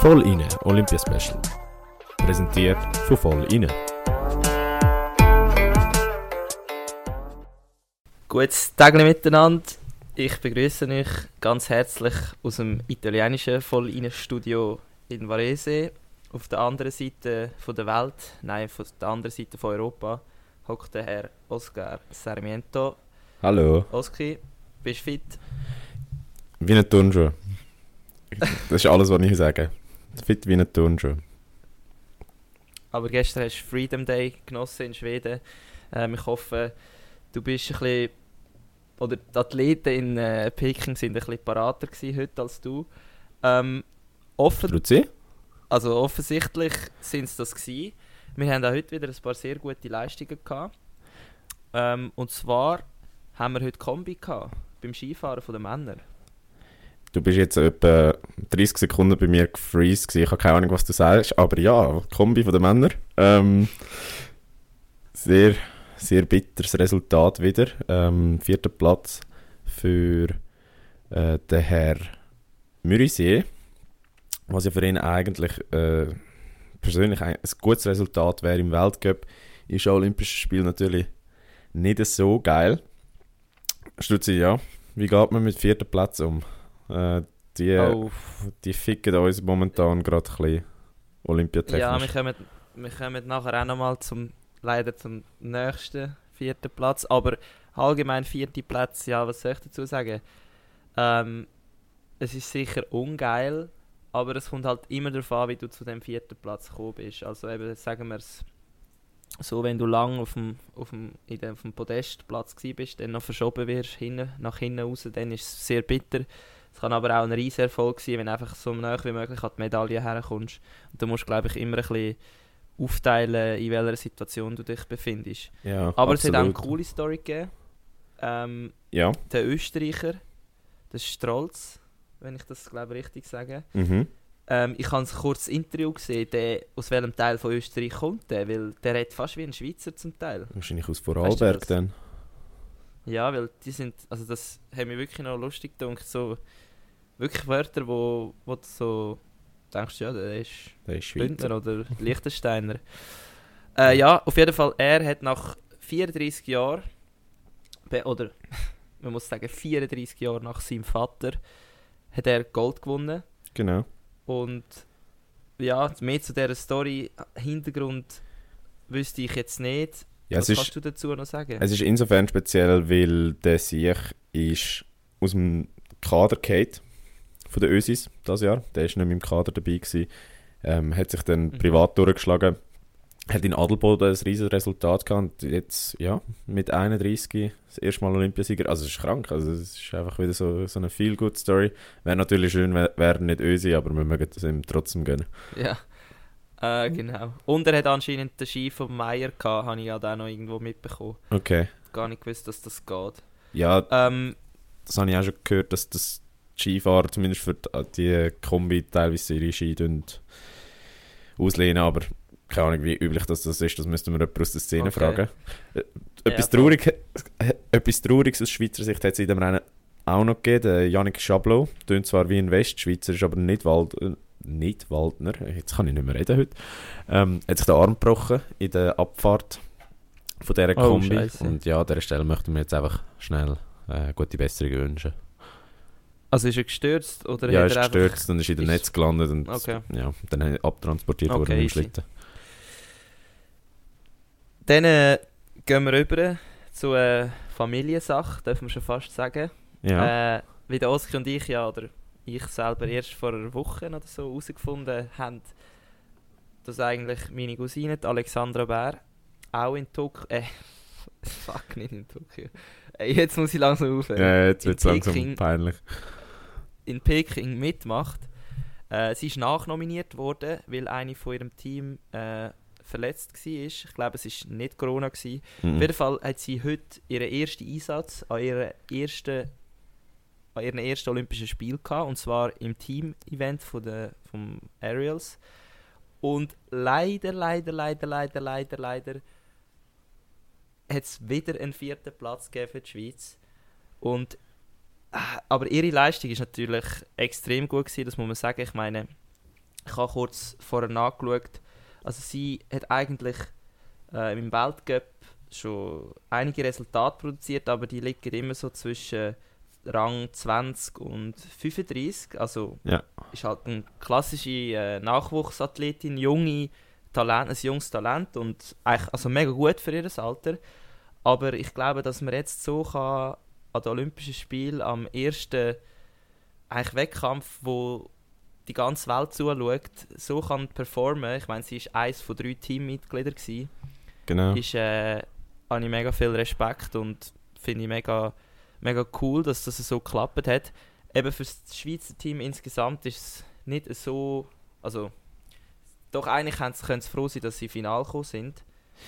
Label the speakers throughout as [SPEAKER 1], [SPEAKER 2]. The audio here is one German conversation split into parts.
[SPEAKER 1] Voll inne Olympia Special. Präsentiert von Voll inne.
[SPEAKER 2] Gutes Tag miteinander. Ich begrüße euch ganz herzlich aus dem italienischen Voll inne Studio in Varese. Auf der anderen Seite von der Welt, nein, von der anderen Seite von Europa, hockt der Herr Oscar Sarmiento.
[SPEAKER 1] Hallo.
[SPEAKER 2] Oski, bist du fit?
[SPEAKER 1] Wie ein Turnschuh. Das ist alles, was ich sage. Fit wie ein Turnschuh.
[SPEAKER 2] Aber gestern hast du Freedom Day genossen in Schweden. Ähm, ich hoffe, du bist ein bisschen. Oder die Athleten in äh, Peking sind ein bisschen parater heute als du. Ähm, offen, also offensichtlich sind es das gewesen. Wir haben auch heute wieder ein paar sehr gute Leistungen gehabt. Ähm, und zwar haben wir heute Kombi gehabt, beim Skifahren von den Männern.
[SPEAKER 1] Du bist jetzt etwa 30 Sekunden bei mir gefreezed gewesen. Ich habe keine Ahnung, was du sagst. Aber ja, Kombi von den Männern. Ähm, sehr, sehr bitteres Resultat wieder. Ähm, vierter Platz für äh, den Herr Mürisier. Was ja für ihn eigentlich äh, persönlich ein, ein gutes Resultat wäre im Weltcup. Ist an Olympischen Spielen natürlich nicht so geil. Stutzi, ja. Wie geht man mit vierten Platz um? Äh, die,
[SPEAKER 2] Oh,
[SPEAKER 1] die ficken uns momentan gerade ein bisschen olympiatechnisch.
[SPEAKER 2] ja, wir kommen, wir kommen nachher auch nochmal zum, leider zum nächsten vierten Platz. Aber allgemein vierte Platz, ja, was soll ich dazu sagen? Ähm, es ist sicher ungeil, aber es kommt halt immer darauf an, wie du zu dem vierten Platz gekommen bist. Also eben, sagen wir es so, wenn du lang auf dem, auf dem, in dem, auf dem Podestplatz bist, dann noch verschoben wirst, hinten, nach hinten raus, dann ist es sehr bitter. Es kann aber auch ein riesen Erfolg sein, wenn du einfach so nah wie möglich an die Medaille herkommst. Und du musst, glaube ich, immer ein bisschen aufteilen, in welcher Situation du dich befindest.
[SPEAKER 1] ja,
[SPEAKER 2] Aber es hat auch eine
[SPEAKER 1] absolut.
[SPEAKER 2] coole Story gegeben. Ähm,
[SPEAKER 1] Ja,
[SPEAKER 2] der Österreicher, der Strolz, wenn ich das glaube richtig sage.
[SPEAKER 1] mhm.
[SPEAKER 2] Ähm, ich habe ein kurzes Interview gesehen, der, aus welchem Teil von Österreich kommt der, weil der redet fast wie ein Schweizer zum Teil.
[SPEAKER 1] wahrscheinlich aus
[SPEAKER 2] Weißt du
[SPEAKER 1] Vorarlberg dann.
[SPEAKER 2] Ja, weil die sind, also das hat mich wirklich noch lustig gedacht, so wirklich Wörter, wo, wo du so denkst, ja, der ist
[SPEAKER 1] Der ist.
[SPEAKER 2] Bündner oder Liechtensteiner. Äh, ja, auf jeden Fall, er hat nach 34 Jahren, oder man muss sagen 34 Jahre nach seinem Vater, hat er Gold gewonnen.
[SPEAKER 1] Genau.
[SPEAKER 2] Und ja, mehr zu dieser Story, Hintergrund wüsste ich jetzt nicht.
[SPEAKER 1] Ja,
[SPEAKER 2] Was kannst
[SPEAKER 1] ist,
[SPEAKER 2] du dazu noch sagen?
[SPEAKER 1] es ist insofern speziell, weil der Sieg ist aus dem Kader geht von den Ösis das Jahr. Der ist nicht mehr im Kader dabei gewesen. Ähm, hat sich dann
[SPEAKER 2] Mhm.
[SPEAKER 1] privat durchgeschlagen. Hat in Adelboden ein riesiges Resultat gehabt. Jetzt, ja, mit 31 das erste Mal Olympiasieger. Also, es ist krank. Also, es ist einfach wieder so, so eine Feel-Good-Story. Wäre natürlich schön, wäre wär nicht Ösi, aber wir mögen es ihm trotzdem gönnen.
[SPEAKER 2] Ja, äh, genau. Und er hat anscheinend den Ski von Meier gehabt, habe ich ja auch noch irgendwo mitbekommen.
[SPEAKER 1] Okay.
[SPEAKER 2] Gar nicht gewusst, dass das geht.
[SPEAKER 1] Ja,
[SPEAKER 2] Ähm,
[SPEAKER 1] das habe ich auch schon gehört, dass das Skifahrer zumindest für die, Kombi teilweise ihre Ski auslehnen, aber keine Ahnung, wie üblich das, das ist, das müssten wir jemanden aus der Szene
[SPEAKER 2] Okay.
[SPEAKER 1] fragen. Äh, Etwas,
[SPEAKER 2] voll.
[SPEAKER 1] Traurig, äh, etwas Trauriges aus Schweizer Sicht hat es in dem Rennen auch noch gegeben. Der Yannick Chablot, tönt zwar wie ein Westschweizer, ist aber nicht, Wald, äh, nicht Waldner, jetzt kann ich nicht mehr reden heute, ähm, hat sich den Arm gebrochen in der Abfahrt von dieser
[SPEAKER 2] Oh,
[SPEAKER 1] Kombi.
[SPEAKER 2] Scheisse.
[SPEAKER 1] Und ja, an dieser Stelle möchten wir jetzt einfach schnell äh, gute Besserung wünschen.
[SPEAKER 2] also ist er gestürzt oder
[SPEAKER 1] ja,
[SPEAKER 2] hat
[SPEAKER 1] ist
[SPEAKER 2] er
[SPEAKER 1] gestürzt und ist in
[SPEAKER 2] ist-
[SPEAKER 1] Netz gelandet und
[SPEAKER 2] Okay.
[SPEAKER 1] ja, dann abtransportiert
[SPEAKER 2] Okay,
[SPEAKER 1] worden im. Schlitten.
[SPEAKER 2] Dann äh, gehen wir rüber zu einer Familiensache, dürfen wir schon fast sagen.
[SPEAKER 1] Ja,
[SPEAKER 2] Äh, wie der Oski und ich ja, oder ich selber erst vor einer Woche oder so herausgefunden haben, dass eigentlich meine Cousine, die Alexandra Bär, auch in Tokio, äh, fuck, nicht in Tokio. Äh, jetzt muss ich langsam aufhören.
[SPEAKER 1] ja jetzt wird es langsam peinlich.
[SPEAKER 2] in Peking mitmacht. Äh, sie ist nachnominiert worden, weil eine von ihrem Team äh, verletzt war. Ich glaube, es war nicht Corona. Gewesen. Auf
[SPEAKER 1] Mhm.
[SPEAKER 2] jeden Fall hat sie heute ihren ersten Einsatz an, ihrer ersten, an ihren ersten Olympischen Spiel gehabt, und zwar im Team-Event von der, vom Aerials. Und leider, leider, leider, leider, leider, leider hat es wieder einen vierten Platz gegeben für die Schweiz. Und, äh, aber ihre Leistung ist natürlich extrem gut gewesen, das muss man sagen. Ich meine, Ich habe kurz vorher nachgeschaut. Also sie hat eigentlich äh, im Weltcup schon einige Resultate produziert, aber die liegen immer so zwischen Rang 20 und 35. Also
[SPEAKER 1] Ja.
[SPEAKER 2] ist halt eine klassische äh, Nachwuchsathletin, junge Talent, ein junges Talent und eigentlich, also mega gut für ihr Alter. Aber ich glaube, dass man jetzt so kann an den Olympischen Spielen am ersten eigentlich Wettkampf, wo die ganze Welt zuschaut, so kann performen. Ich meine, sie ist eines von drei Teammitgliedern gewesen.
[SPEAKER 1] Genau.
[SPEAKER 2] Ist, äh, habe ich mega viel Respekt und finde ich mega, mega cool, dass das so geklappt hat. Eben für das Schweizer Team insgesamt ist es nicht so, also doch eigentlich können sie, froh sein, dass sie im Finale gekommen sind,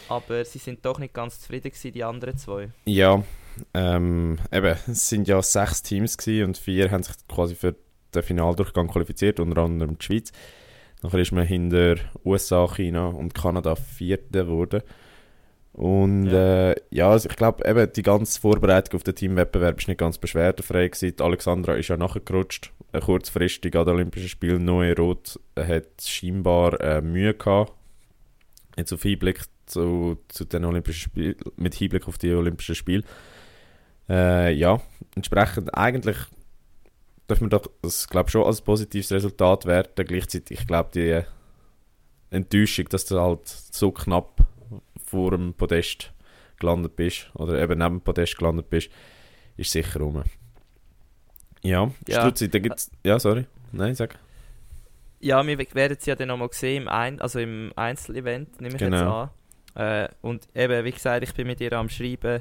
[SPEAKER 2] aber sie sind doch nicht ganz zufrieden gewesen, die anderen zwei.
[SPEAKER 1] Ja, ähm, eben, es sind ja sechs Teams und vier haben sich quasi für den Finaldurchgang qualifiziert, unter anderem die Schweiz. Nachher ist man hinter USA, China und Kanada Vierte geworden. Und
[SPEAKER 2] Ja.
[SPEAKER 1] äh, ja also ich glaube, eben die ganze Vorbereitung auf den Teamwettbewerb ist nicht ganz beschwerdefrei gewesen. Die Alexandra ist ja nachgerutscht, äh, kurzfristig an den Olympischen Spielen. Neue Rot hat scheinbar äh, Mühe gehabt. Jetzt auf Hinblick zu, zu den Olympischen Spielen, mit Hinblick auf die Olympischen Spiele. Äh, ja, entsprechend eigentlich man doch das glaube schon als positives Resultat werten. Gleichzeitig, ich glaube, die äh, Enttäuschung, dass du halt so knapp vor dem Podest gelandet bist oder eben neben dem Podest gelandet bist, ist sicher rum. Ja,
[SPEAKER 2] Ja.
[SPEAKER 1] Struzzi, da gibt's... Ja, sorry. Nein, sag.
[SPEAKER 2] Ja, wir werden sie ja dann nochmal sehen, im, Ein also im Einzelevent, nehme ich jetzt
[SPEAKER 1] Genau.
[SPEAKER 2] an. Äh, und eben, wie gesagt, ich bin mit ihr am Schreiben,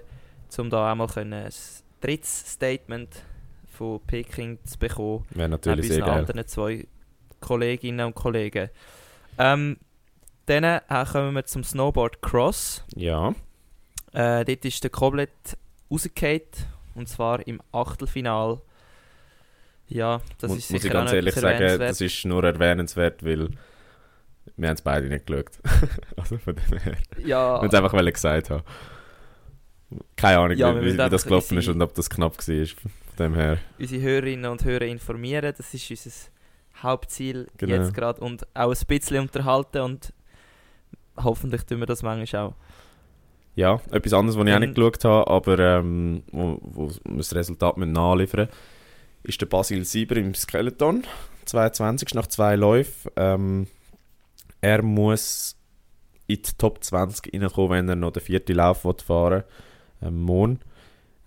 [SPEAKER 2] um da auch mal können ein drittes Statement von Peking zu bekommen.
[SPEAKER 1] Wäre natürlich sehr geil.
[SPEAKER 2] anderen zwei Kolleginnen und Kollegen. Ähm, dann äh, kommen wir zum Snowboard Cross.
[SPEAKER 1] Ja,
[SPEAKER 2] Äh, dort ist der Koblet rausgefallen, und zwar im Achtelfinal. Ja, das
[SPEAKER 1] Mu-
[SPEAKER 2] ist
[SPEAKER 1] muss
[SPEAKER 2] sicher
[SPEAKER 1] ich ganz ehrlich sagen, das ist nur erwähnenswert, weil wir haben es beide nicht geschaut. also von dem her.
[SPEAKER 2] ja,
[SPEAKER 1] Ich wollte es einfach gesagt haben. Keine Ahnung,
[SPEAKER 2] Ja, wir
[SPEAKER 1] wie,
[SPEAKER 2] müssen
[SPEAKER 1] wie das gelaufen ist und ob das knapp war. Von dem her.
[SPEAKER 2] unsere Hörerinnen und Hörer informieren. Das ist unser Hauptziel
[SPEAKER 1] Genau.
[SPEAKER 2] jetzt gerade und auch ein bisschen unterhalten und hoffentlich tun wir das manchmal auch.
[SPEAKER 1] Ja, etwas anderes, was ich auch nicht geschaut habe, aber ähm, wo, wo wir das Resultat mit nachliefern ist der Basil Sieber im Skeleton. 22 nach zwei Läufen. Ähm, er muss in die Top 20 reinkommen, wenn er noch den vierten Lauf fahren will. Ähm, morgen.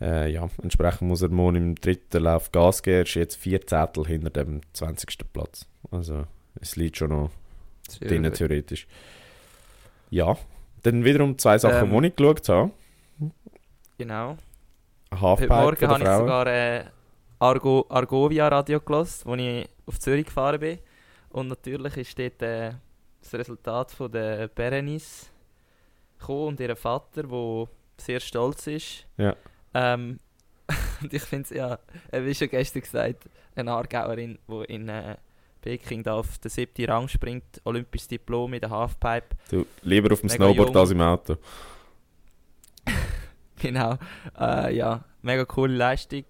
[SPEAKER 1] Äh, ja, entsprechend muss er morgen im dritten Lauf Gas geben. Er ist jetzt vier Zettel hinter dem 20. Platz. Also, es liegt schon noch drinnen, theoretisch. Ja, dann wiederum zwei Sachen,
[SPEAKER 2] Ähm,
[SPEAKER 1] die ich geschaut habe.
[SPEAKER 2] Genau.
[SPEAKER 1] Ein
[SPEAKER 2] Heute
[SPEAKER 1] Halfpipe
[SPEAKER 2] Morgen habe ich sogar äh, Argo, Argovia Radio gelost, als ich auf Zürich gefahren bin. Und natürlich ist dort äh, das Resultat von der Berenice gekommen und ihr Vater, der sehr stolz ist.
[SPEAKER 1] Ja.
[SPEAKER 2] Ähm, und ich finde es ja, wie schon gestern gesagt, eine Aargauerin, die in äh, Peking da auf den siebten Rang springt, olympisches Diplom in der Halfpipe.
[SPEAKER 1] Du, lieber auf dem
[SPEAKER 2] Mega
[SPEAKER 1] Snowboard
[SPEAKER 2] jung.
[SPEAKER 1] als im Auto.
[SPEAKER 2] Genau. Äh, ja, mega coole Leistung.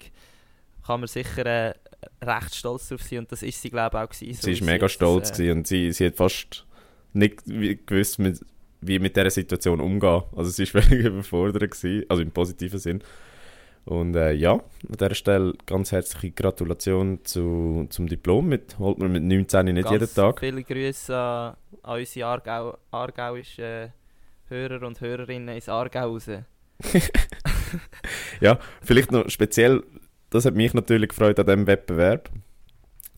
[SPEAKER 2] Kann man sicher äh, recht stolz drauf sein und das ist sie glaube ich auch gewesen. so
[SPEAKER 1] sie war mega
[SPEAKER 2] jetzt,
[SPEAKER 1] stolz
[SPEAKER 2] äh,
[SPEAKER 1] gewesen und sie, sie hat fast nicht gewusst, mit, wie mit dieser Situation umgehen. Also sie war völlig überfordert, gewesen, also im positiven Sinn. Und äh, ja, an dieser Stelle ganz herzliche Gratulation zu, zum Diplom. Mit, holt man mit 19 nicht
[SPEAKER 2] ganz
[SPEAKER 1] jeden Tag.
[SPEAKER 2] Viele Grüße an, an unsere Aargau, aargauischen Hörer und Hörerinnen ins Aargau raus.
[SPEAKER 1] Vielleicht noch speziell, das hat mich natürlich gefreut an diesem Wettbewerb.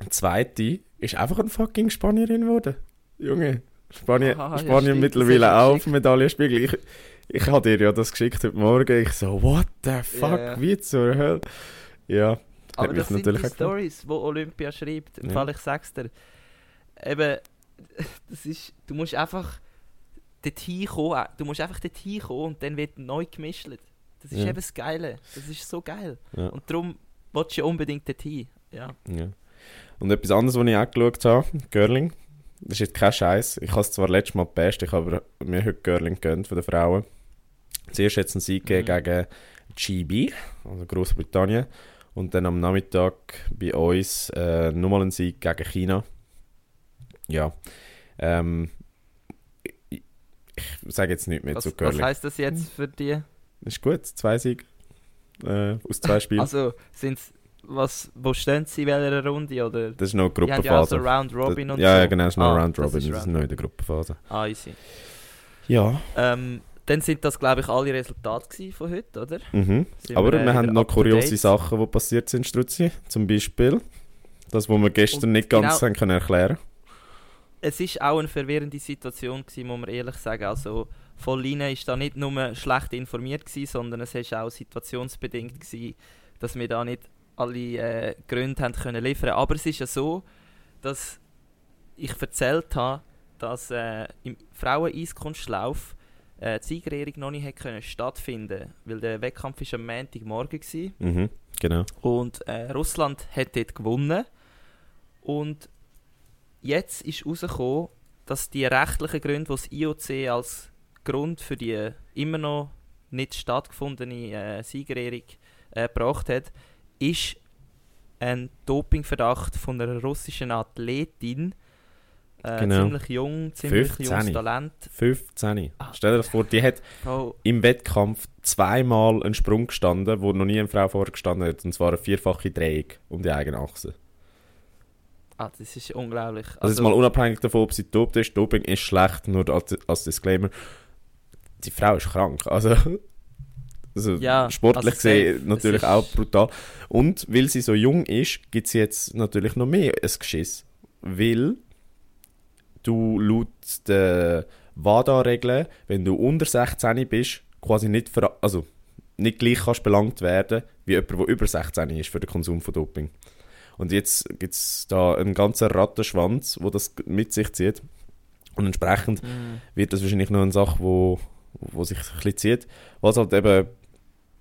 [SPEAKER 1] Die zweite ist einfach eine fucking Spanierin geworden. Junge, Spanien,
[SPEAKER 2] Aha, ja,
[SPEAKER 1] Spanien
[SPEAKER 2] das
[SPEAKER 1] mittlerweile auch auf Medaillenspiegel. Ich, ich habe dir ja das geschickt heute Morgen. Ich so, what the fuck,
[SPEAKER 2] ja.
[SPEAKER 1] wie zur Hölle? Ja,
[SPEAKER 2] Aber das sind die. Stories, die Olympia schreibt. Im
[SPEAKER 1] Ja.
[SPEAKER 2] Fall ich sag's dir. Eben, das ist, du musst einfach dorthin kommen, du musst einfach dorthin kommen und dann wird neu gemischt. Das ist
[SPEAKER 1] Ja.
[SPEAKER 2] eben das Geile. Das ist so geil.
[SPEAKER 1] Ja.
[SPEAKER 2] Und darum willst du ja unbedingt dorthin. Ja.
[SPEAKER 1] ja. Und etwas anderes, was ich auch geschaut habe, Girling. Das ist jetzt kein Scheiß. Ich habe es zwar letztes Mal gepasst, ich habe mir heute Girling gegönnt von den Frauen. Zuerst jetzt einen Sieg
[SPEAKER 2] Mhm.
[SPEAKER 1] gegen GB, also Großbritannien. Und dann am Nachmittag bei uns äh, nochmal einen Sieg gegen China. ja. Ähm, ich, ich sage jetzt nicht mehr
[SPEAKER 2] Was,
[SPEAKER 1] zu
[SPEAKER 2] was
[SPEAKER 1] Curling.
[SPEAKER 2] heisst das jetzt für die?
[SPEAKER 1] Ist gut, zwei Siege äh, aus zwei Spielen.
[SPEAKER 2] Also, sind's, was, wo stehen sie in welcher Runde? Oder?
[SPEAKER 1] das ist noch
[SPEAKER 2] Die haben ja auch so
[SPEAKER 1] Gruppenphase.
[SPEAKER 2] Round Robin
[SPEAKER 1] Das-
[SPEAKER 2] und
[SPEAKER 1] ja,
[SPEAKER 2] so.
[SPEAKER 1] ja, genau, das ist noch
[SPEAKER 2] Ah,
[SPEAKER 1] Round
[SPEAKER 2] das
[SPEAKER 1] Robin,
[SPEAKER 2] ist
[SPEAKER 1] das ist noch in der Gruppenphase.
[SPEAKER 2] Ah, easy.
[SPEAKER 1] Ja.
[SPEAKER 2] Ähm, dann sind das, glaube ich, alle Resultate von heute, oder?
[SPEAKER 1] Mhm. Aber
[SPEAKER 2] wir,
[SPEAKER 1] wir, haben noch kuriose? Sachen, die passiert sind, Struzzi. Zum Beispiel das, was wir gestern
[SPEAKER 2] Und
[SPEAKER 1] nicht ganz
[SPEAKER 2] genau-
[SPEAKER 1] können erklären
[SPEAKER 2] Es ist auch eine verwirrende Situation gewesen, muss man ehrlich sagen. Also, Volline ist da nicht nur schlecht informiert gewesen, sondern es ist auch situationsbedingt gewesen, dass wir da nicht alle äh, Gründe haben können liefern. Aber es ist ja so, dass ich erzählt habe, dass äh, im Frauen-Eiskunstlauf äh, die Siegerehrung noch nicht hat können stattfinden, weil der Wettkampf ist am Montagmorgen war.
[SPEAKER 1] Mhm, genau.
[SPEAKER 2] Und äh, Russland hat dort gewonnen. Und jetzt ist herausgekommen, dass die rechtlichen Gründe, die das IOC als Grund für die immer noch nicht stattgefundene äh, Siegerehrung äh, gebracht hat, ist ein Dopingverdacht von einer russischen Athletin. Äh,
[SPEAKER 1] Genau.
[SPEAKER 2] Ziemlich jung, ziemlich
[SPEAKER 1] 15.
[SPEAKER 2] junges Talent.
[SPEAKER 1] 15.
[SPEAKER 2] Ah.
[SPEAKER 1] Stell dir das vor, die hat
[SPEAKER 2] Oh,
[SPEAKER 1] im Wettkampf zweimal einen Sprung gestanden, wo noch nie eine Frau vorher gestanden hat. Und zwar eine vierfache Drehung um die eigene Achse.
[SPEAKER 2] ah, das ist unglaublich.
[SPEAKER 1] Also, jetzt mal unabhängig davon, ob sie dopt ist, Doping ist schlecht, nur als, als Disclaimer. Die Frau ist krank. Also, also
[SPEAKER 2] Ja,
[SPEAKER 1] sportlich
[SPEAKER 2] also
[SPEAKER 1] gesehen natürlich auch brutal. Und weil sie so jung ist, gibt es jetzt natürlich noch mehr ein Geschiss. Weil du laut den WADA-Regeln, wenn du unter 16 bist, quasi nicht, ver also nicht gleich kannst belangt werden wie jemand, der über 16 ist für den Konsum von Doping. Und jetzt gibt es da einen ganzen Rattenschwanz, wo das mit sich zieht. Und entsprechend
[SPEAKER 2] Mm.
[SPEAKER 1] wird das wahrscheinlich noch eine Sache, wo, wo sich ein bisschen zieht. Was halt eben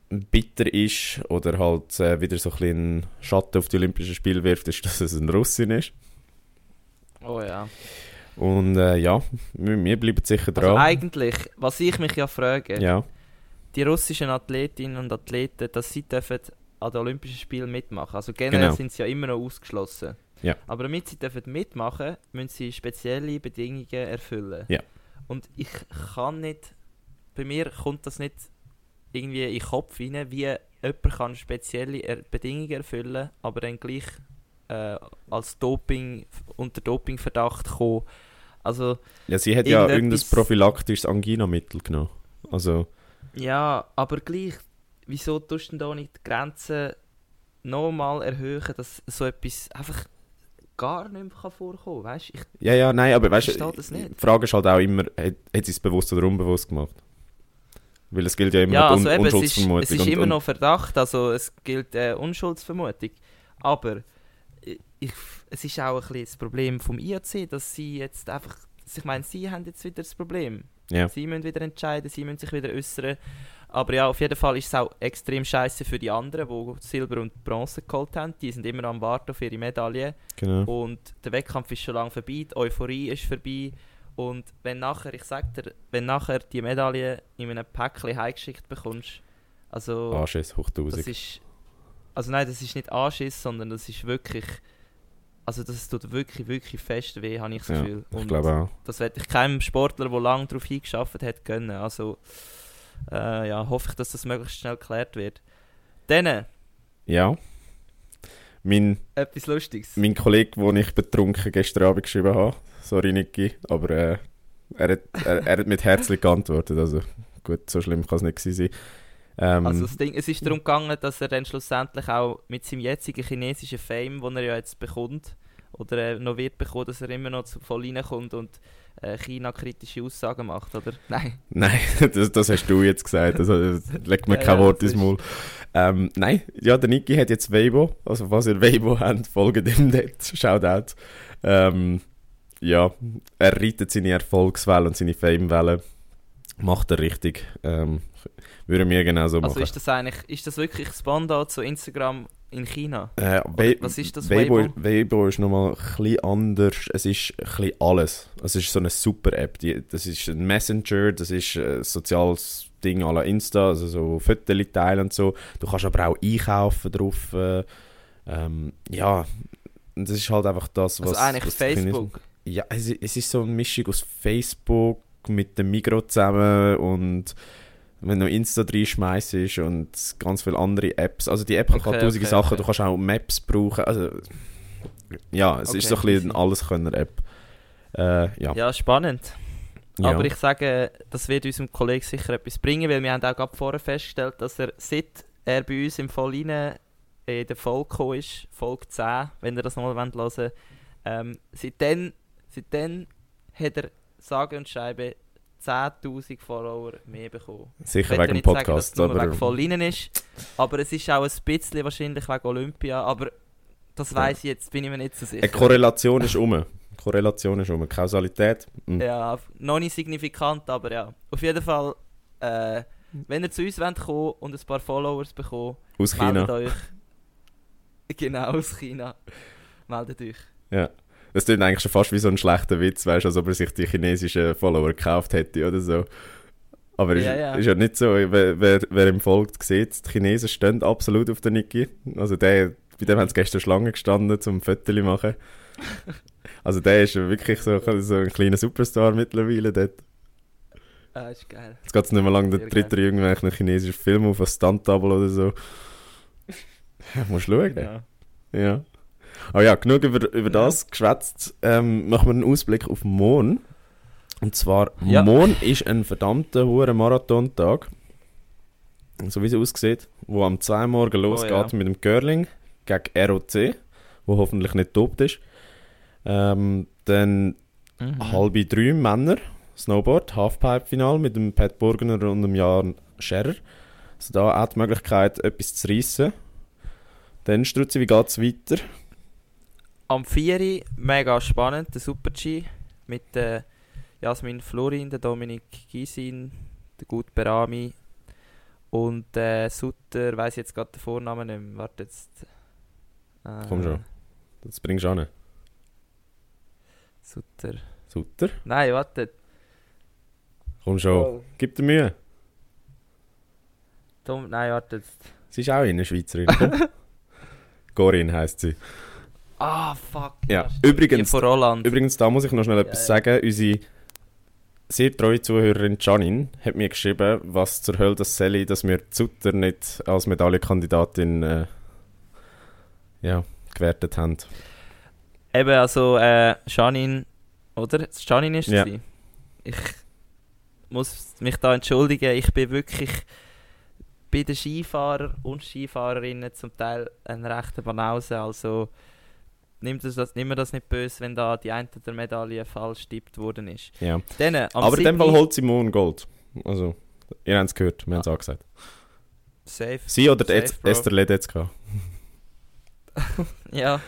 [SPEAKER 1] bitter ist oder halt äh, wieder so ein bisschen einen Schatten auf die Olympischen Spiele wirft, ist, dass es ein Russin ist.
[SPEAKER 2] Oh ja.
[SPEAKER 1] Und äh, ja, wir, wir bleiben sicher
[SPEAKER 2] Also
[SPEAKER 1] dran.
[SPEAKER 2] eigentlich, was ich mich ja frage,
[SPEAKER 1] ja,
[SPEAKER 2] die russischen Athletinnen und Athleten, dass sie dürfen an den Olympischen Spielen mitmachen. Also generell
[SPEAKER 1] Genau.
[SPEAKER 2] sind sie ja immer noch ausgeschlossen.
[SPEAKER 1] Ja.
[SPEAKER 2] Aber damit sie dürfen mitmachen, müssen sie spezielle Bedingungen erfüllen.
[SPEAKER 1] Ja.
[SPEAKER 2] Und ich kann nicht, bei mir kommt das nicht irgendwie in den Kopf rein, wie jemand kann spezielle er Bedingungen erfüllen, aber dann gleich äh, als Doping, unter Dopingverdacht kommen. Also
[SPEAKER 1] ja sie hat ja irgendein prophylaktisches Angina-Mittel genommen. Also,
[SPEAKER 2] Ja, aber gleich, wieso tust du denn da nicht die Grenzen nochmal erhöhen, dass so etwas einfach gar nicht mehr vorkommen kann? Weißt du, ich
[SPEAKER 1] ja, ja, nein, aber weißt du, die Frage ist halt auch immer, hat, hat sie es bewusst oder unbewusst gemacht? Weil es gilt ja immer
[SPEAKER 2] Ja,
[SPEAKER 1] noch
[SPEAKER 2] also
[SPEAKER 1] die Un
[SPEAKER 2] eben, es ist,
[SPEAKER 1] Unschuldsvermutung.
[SPEAKER 2] es ist
[SPEAKER 1] und-
[SPEAKER 2] immer
[SPEAKER 1] und-
[SPEAKER 2] noch Verdacht, also es gilt äh, Unschuldsvermutung. Aber ich, es ist auch ein bisschen das Problem vom IOC, dass sie jetzt einfach, ich meine, sie haben jetzt wieder das Problem.
[SPEAKER 1] Ja.
[SPEAKER 2] Sie müssen wieder entscheiden, sie müssen sich wieder äußern. Aber ja, auf jeden Fall ist es auch extrem scheiße für die anderen, die Silber und Bronze geholt haben. Die sind immer am Warten auf ihre Medaille.
[SPEAKER 1] Genau.
[SPEAKER 2] Und der Wettkampf ist schon lange vorbei, die Euphorie ist vorbei. Und wenn nachher, ich sag dir, wenn nachher die Medaille in einem Päckchen heimgeschickt bekommst, also
[SPEAKER 1] Anschiss, hoch
[SPEAKER 2] das
[SPEAKER 1] 1000.
[SPEAKER 2] ist, also nein, das ist nicht Anschiss, sondern das ist wirklich, also das tut wirklich, wirklich fest weh, habe ich das
[SPEAKER 1] Ja,
[SPEAKER 2] Gefühl.
[SPEAKER 1] Ich
[SPEAKER 2] Und
[SPEAKER 1] glaube auch.
[SPEAKER 2] das werde ich keinem Sportler, der lange darauf hingeschafft hat, gönnen. Also äh, ja, hoffe ich, dass das möglichst schnell geklärt wird. Dann,
[SPEAKER 1] Ja. Mein,
[SPEAKER 2] etwas Lustiges.
[SPEAKER 1] mein Kollege, den ich betrunken gestern Abend geschrieben habe, sorry Niki, aber äh, er, hat, er, er hat mit herzlich geantwortet. Also gut, so schlimm kann es nicht sein. Ähm,
[SPEAKER 2] Also das Ding, es ist darum gegangen, dass er dann schlussendlich auch mit seinem jetzigen chinesischen Fame, den er ja jetzt bekommt, oder äh, noch wird bekommen, dass er immer noch zu, voll reinkommt und äh, China-kritische Aussagen macht, oder? Nein.
[SPEAKER 1] Nein, das, das hast du jetzt gesagt. Also, das legt mir
[SPEAKER 2] Ja,
[SPEAKER 1] kein
[SPEAKER 2] ja,
[SPEAKER 1] Wort ins Maul. Ähm, nein, ja, der Niki hat jetzt Weibo. Also, falls ihr Weibo habt, folgt ihm dort. Shoutout. Ähm, ja, er reitet seine Erfolgswelle und seine Famewelle. Macht er richtig. Ähm, würde mir genauso
[SPEAKER 2] Also
[SPEAKER 1] machen.
[SPEAKER 2] ist das eigentlich, ist das wirklich das Pendant zu Instagram in China?
[SPEAKER 1] Äh,
[SPEAKER 2] was ist das
[SPEAKER 1] Weibo,
[SPEAKER 2] Weibo?
[SPEAKER 1] Weibo ist nochmal ein bisschen anders. Es ist ein bisschen alles. Es ist so eine super App. Die, das ist ein Messenger, das ist ein soziales Ding à la Insta, also so Fotos teilen und so. Du kannst aber auch einkaufen drauf. Äh, ähm, ja, das ist halt einfach das, was...
[SPEAKER 2] Also eigentlich
[SPEAKER 1] was
[SPEAKER 2] Facebook.
[SPEAKER 1] ja, es, es ist so eine Mischung aus Facebook mit dem Migro zusammen und wenn du Insta reinschmeißt und ganz viele andere Apps. Also die App
[SPEAKER 2] Okay,
[SPEAKER 1] kann tausende
[SPEAKER 2] okay,
[SPEAKER 1] Sachen,
[SPEAKER 2] okay.
[SPEAKER 1] du kannst auch Maps brauchen. Also, ja, es ist
[SPEAKER 2] Okay,
[SPEAKER 1] so ein bisschen eine Alleskönner-App. Äh, ja.
[SPEAKER 2] Ja, spannend.
[SPEAKER 1] ja.
[SPEAKER 2] Aber ich sage, das wird unserem Kollegen sicher etwas bringen, weil wir haben auch gerade vorher festgestellt, dass er, seit er bei uns im Voll rein in der Folge gekommen ist, Folge 10, wenn ihr das nochmal hören wollt, ähm, seitdem, seitdem hat er sage und schreibe 10'000 Follower mehr bekommen. Ich
[SPEAKER 1] Sicher wegen dem
[SPEAKER 2] nicht sagen,
[SPEAKER 1] Podcast,
[SPEAKER 2] dass es nur
[SPEAKER 1] aber
[SPEAKER 2] wegen voll rein ist, aber es ist auch ein bisschen wahrscheinlich wegen Olympia, aber das weiß ich jetzt, bin ich mir nicht so sicher.
[SPEAKER 1] eine Korrelation ist um. Korrelation ist um. Kausalität. mm.
[SPEAKER 2] Ja, noch nicht signifikant, aber ja. Auf jeden Fall, äh, wenn ihr zu uns wollt kommen und ein paar Followers bekommen,
[SPEAKER 1] Aus
[SPEAKER 2] meldet
[SPEAKER 1] China.
[SPEAKER 2] euch. Genau, aus China. Meldet euch.
[SPEAKER 1] Ja. Das klingt eigentlich schon fast wie so ein schlechter Witz, weißt du, als ob er sich die chinesischen Follower gekauft hätte oder so. Aber ist
[SPEAKER 2] Ja,
[SPEAKER 1] ja,
[SPEAKER 2] ja.
[SPEAKER 1] ist ja nicht so. Wer, wer, wer ihm folgt, sieht, die Chinesen stehen absolut auf der Niki. Also der, bei dem haben sie gestern Schlange gestanden, zum Fotos machen. Also der ist wirklich so, so ein kleiner Superstar mittlerweile dort.
[SPEAKER 2] Ah, ist geil.
[SPEAKER 1] Jetzt geht es nicht mehr lange, der dritte irgendwelchen chinesischen Film auf, ein Stunt-Double oder so. Ja, musst schauen.
[SPEAKER 2] Ja.
[SPEAKER 1] Ja. Aber ja, genug über, über
[SPEAKER 2] Ja.
[SPEAKER 1] das geschwätzt. Ähm, machen wir einen Ausblick auf morgen. Und zwar,
[SPEAKER 2] Ja.
[SPEAKER 1] morgen ist ein verdammter hoher Marathontag. So wie es aussieht. Wo am 2 Morgen losgeht
[SPEAKER 2] Oh ja.
[SPEAKER 1] mit dem Curling gegen ROC. Wo hoffentlich nicht tobt ist. Ähm, dann
[SPEAKER 2] Mhm.
[SPEAKER 1] halbe drei Männer. Snowboard, Halfpipe-Final mit dem Pat Burgener und dem Jan Scherer. Also da auch die Möglichkeit, etwas zu reissen. Dann, Strutzi, wie geht es weiter?
[SPEAKER 2] Am 4. mega spannend, der Super-G mit äh, Jasmin Florin, der Dominik Gysin, der Gut Berami und äh, Sutter, weiß jetzt gerade den Vornamen nicht mehr. Warte jetzt. Äh,
[SPEAKER 1] Komm schon. Das bringst du an.
[SPEAKER 2] Sutter.
[SPEAKER 1] Sutter?
[SPEAKER 2] Nein, warte.
[SPEAKER 1] Komm schon.
[SPEAKER 2] Oh.
[SPEAKER 1] Gib dir Mühe.
[SPEAKER 2] Dom, nein, warte jetzt.
[SPEAKER 1] Sie ist auch eine Schweizerin. komm. Corinne heisst sie.
[SPEAKER 2] Ah, fuck.
[SPEAKER 1] Ja, übrigens-
[SPEAKER 2] von Roland.
[SPEAKER 1] Übrigens, da muss ich noch schnell etwas
[SPEAKER 2] Ja, ja.
[SPEAKER 1] sagen. Unsere sehr treue Zuhörerin Janine hat mir geschrieben, was zur Hölle das Sally, dass wir Sutter nicht als Medaillenkandidatin äh, ja, gewertet haben.
[SPEAKER 2] Eben, also, äh, Janine, oder? Janine ist es.
[SPEAKER 1] Ja.
[SPEAKER 2] Ich muss mich da entschuldigen, ich bin wirklich bei den Skifahrer und Skifahrerinnen zum Teil ein rechter Banause, also nimm das, das, nimm mir das nicht böse, wenn da die eine der Medaille falsch tippt worden ist.
[SPEAKER 1] Ja.
[SPEAKER 2] Dann,
[SPEAKER 1] Aber in dem
[SPEAKER 2] 7.
[SPEAKER 1] Fall holt sie morgen Gold. Also, ihr habt es gehört, wir haben es angesagt.
[SPEAKER 2] Safe.
[SPEAKER 1] Sie oder
[SPEAKER 2] Safe, Bro.
[SPEAKER 1] Esther Ledetzka?
[SPEAKER 2] Ja.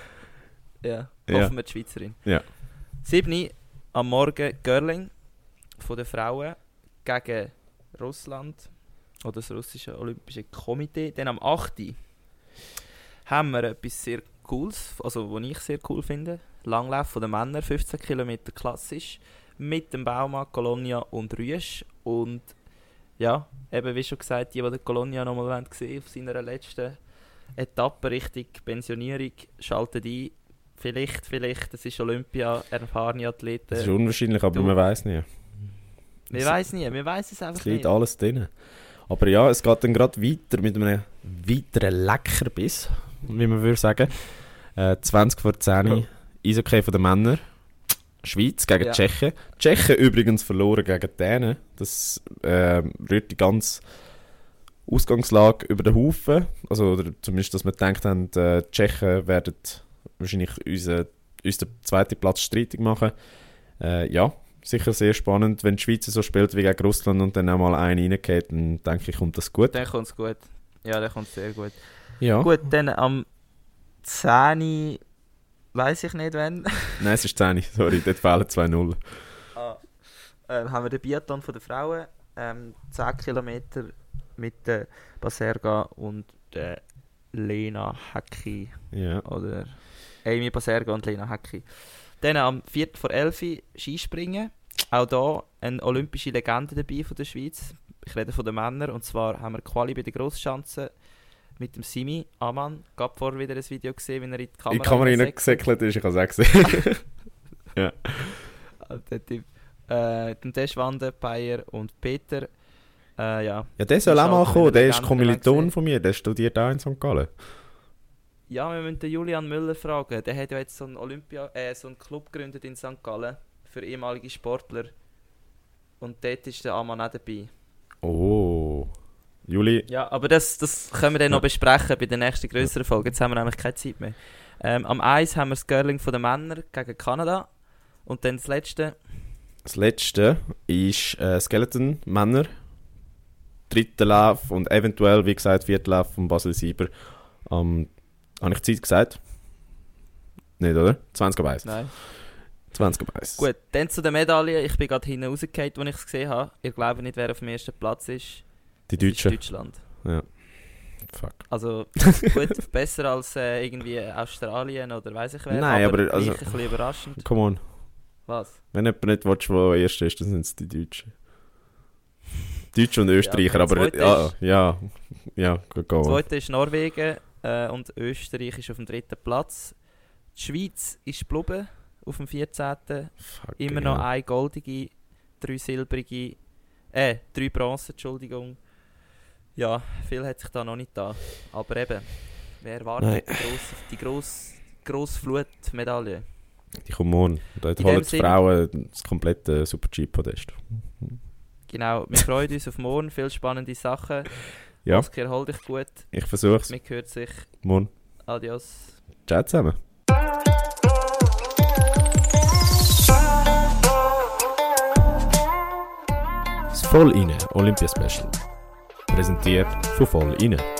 [SPEAKER 2] Ja.
[SPEAKER 1] Ja.
[SPEAKER 2] Hoffen wir die Schweizerin.
[SPEAKER 1] Ja.
[SPEAKER 2] 7. am Morgen Görling von den Frauen gegen Russland oder das russische Olympische Komitee. Dann am 8. haben wir etwas sehr Cooles, also was ich sehr cool finde. Langlauf von den Männern, 15 km klassisch, mit dem Baumarkt, Colonia und Rüesch. Und ja, eben wie schon gesagt, die, die den Colonia nochmal sehen auf seiner letzten Etappe Richtung Pensionierung, schalten ein. Vielleicht, vielleicht, es ist Olympia, erfahrene Athleten.
[SPEAKER 1] Das ist unwahrscheinlich, aber
[SPEAKER 2] Du-
[SPEAKER 1] man weiß nie.
[SPEAKER 2] Wir weiß nie, wir weiß es einfach
[SPEAKER 1] Es liegt
[SPEAKER 2] nicht.
[SPEAKER 1] alles drin. Aber ja, es geht dann gerade weiter mit einem weiteren Leckerbiss, wie man würde sagen. Äh, 20 vor 10 Eishockey von den Männern. Schweiz gegen
[SPEAKER 2] Ja.
[SPEAKER 1] Tschechen. Tschechen übrigens verloren gegen Dänen. Das äh, rührt die ganze Ausgangslage über den Haufen. Also, oder zumindest, dass wir gedacht haben, äh, die Tschechen werden wahrscheinlich unseren unseren zweiten Platz streitig machen. Äh, ja, sicher sehr spannend. Wenn die Schweiz so spielt wie gegen Russland und dann auch mal einen reingeht, dann denke ich, kommt das gut.
[SPEAKER 2] Dann kommt es gut. Ja, dann kommt es sehr gut.
[SPEAKER 1] Ja.
[SPEAKER 2] Gut, dann am 10. weiß ich nicht wann.
[SPEAKER 1] Nein, es ist 10, sorry, dort fehlen 2-0.
[SPEAKER 2] ah, ähm, haben wir den Biathlon von den Frauen. Ähm, 10 Kilometer mit der Baserga und der Lena Hecki.
[SPEAKER 1] Ja.
[SPEAKER 2] Oder Amy Baserga und Lena Hecki. Dann am 4. vor 11 Uhr Skispringen. Auch da eine olympische Legende dabei von der Schweiz. Ich rede von den Männern. Und zwar haben wir Quali bei den Grossschanzen mit dem Simi Amann. Gab vorher wieder ein Video gesehen, wie er in die Kamera
[SPEAKER 1] In die Kamera reingesäckelt ist, ich kann es auch gesehen.
[SPEAKER 2] der Typ. Äh, der Schwande, Bayer und Peter. Äh, ja.
[SPEAKER 1] Ja, der soll auch mal
[SPEAKER 2] Schaden
[SPEAKER 1] kommen. Der ist
[SPEAKER 2] anderen
[SPEAKER 1] Kommiliton von mir. Der studiert auch in St. Gallen.
[SPEAKER 2] ja, wir müssen den Julian Müller fragen. Der hat ja jetzt so einen, Olympia äh, so einen Club gegründet in St. Gallen für ehemalige Sportler. Und dort ist der Amann auch dabei.
[SPEAKER 1] Oh. Juli,
[SPEAKER 2] Ja, aber das, das können wir dann noch besprechen bei der nächsten größeren Folge. Jetzt haben wir nämlich keine Zeit mehr. Ähm, am Eis haben wir das Girling von den Männern gegen Kanada. Und dann das letzte.
[SPEAKER 1] das letzte ist äh, Skeleton Männer. Dritter Lauf und eventuell, wie gesagt, vierter Lauf von Basel Sieber. Ähm, Habe ich Zeit gesagt? Nicht, oder? 20 ab 1.
[SPEAKER 2] Nein.
[SPEAKER 1] 20 ab 1.
[SPEAKER 2] Gut, dann zu den Medaillen. Ich bin gerade hinten rausgefallen, als ich es gesehen habe. Ihr glaubt nicht, wer auf dem ersten Platz ist.
[SPEAKER 1] Die Deutschen.
[SPEAKER 2] Deutschland.
[SPEAKER 1] Fuck.
[SPEAKER 2] Also gut, besser als äh, irgendwie Australien oder weiß ich wer.
[SPEAKER 1] Nein, aber
[SPEAKER 2] gleich
[SPEAKER 1] also-
[SPEAKER 2] ein bisschen überraschend.
[SPEAKER 1] Come on.
[SPEAKER 2] Was?
[SPEAKER 1] Wenn jemand nicht willst, wo erst ist, dann sind es die Deutschen. Deutsche und Österreicher,
[SPEAKER 2] der
[SPEAKER 1] aber ja, ja, ja, go, go.
[SPEAKER 2] Zweite ist Norwegen äh, und Österreich ist auf dem dritten Platz. Die Schweiz ist geblieben auf dem 14.
[SPEAKER 1] Fuck,
[SPEAKER 2] Immer
[SPEAKER 1] ja.
[SPEAKER 2] noch eine goldige, drei silbrige, äh, drei Bronze, Entschuldigung. Ja, viel hat sich da noch nicht da. Aber eben, wer
[SPEAKER 1] Nein.
[SPEAKER 2] erwartet die grosse, die grosse, grosse Flutmedaille?
[SPEAKER 1] Die kommen morgen. Da
[SPEAKER 2] In
[SPEAKER 1] holen die Frauen das komplette Super-G-Podest.
[SPEAKER 2] Genau, wir freuen uns auf morgen, viele spannende Sachen.
[SPEAKER 1] Ja.
[SPEAKER 2] Oskar, hol dich gut,
[SPEAKER 1] Ich versuch's.
[SPEAKER 2] mir gehört sich.
[SPEAKER 1] Morgen.
[SPEAKER 2] Adios.
[SPEAKER 1] Ciao zusammen. Das Voll inne Olympia Special. Präsentiert von Voll inne.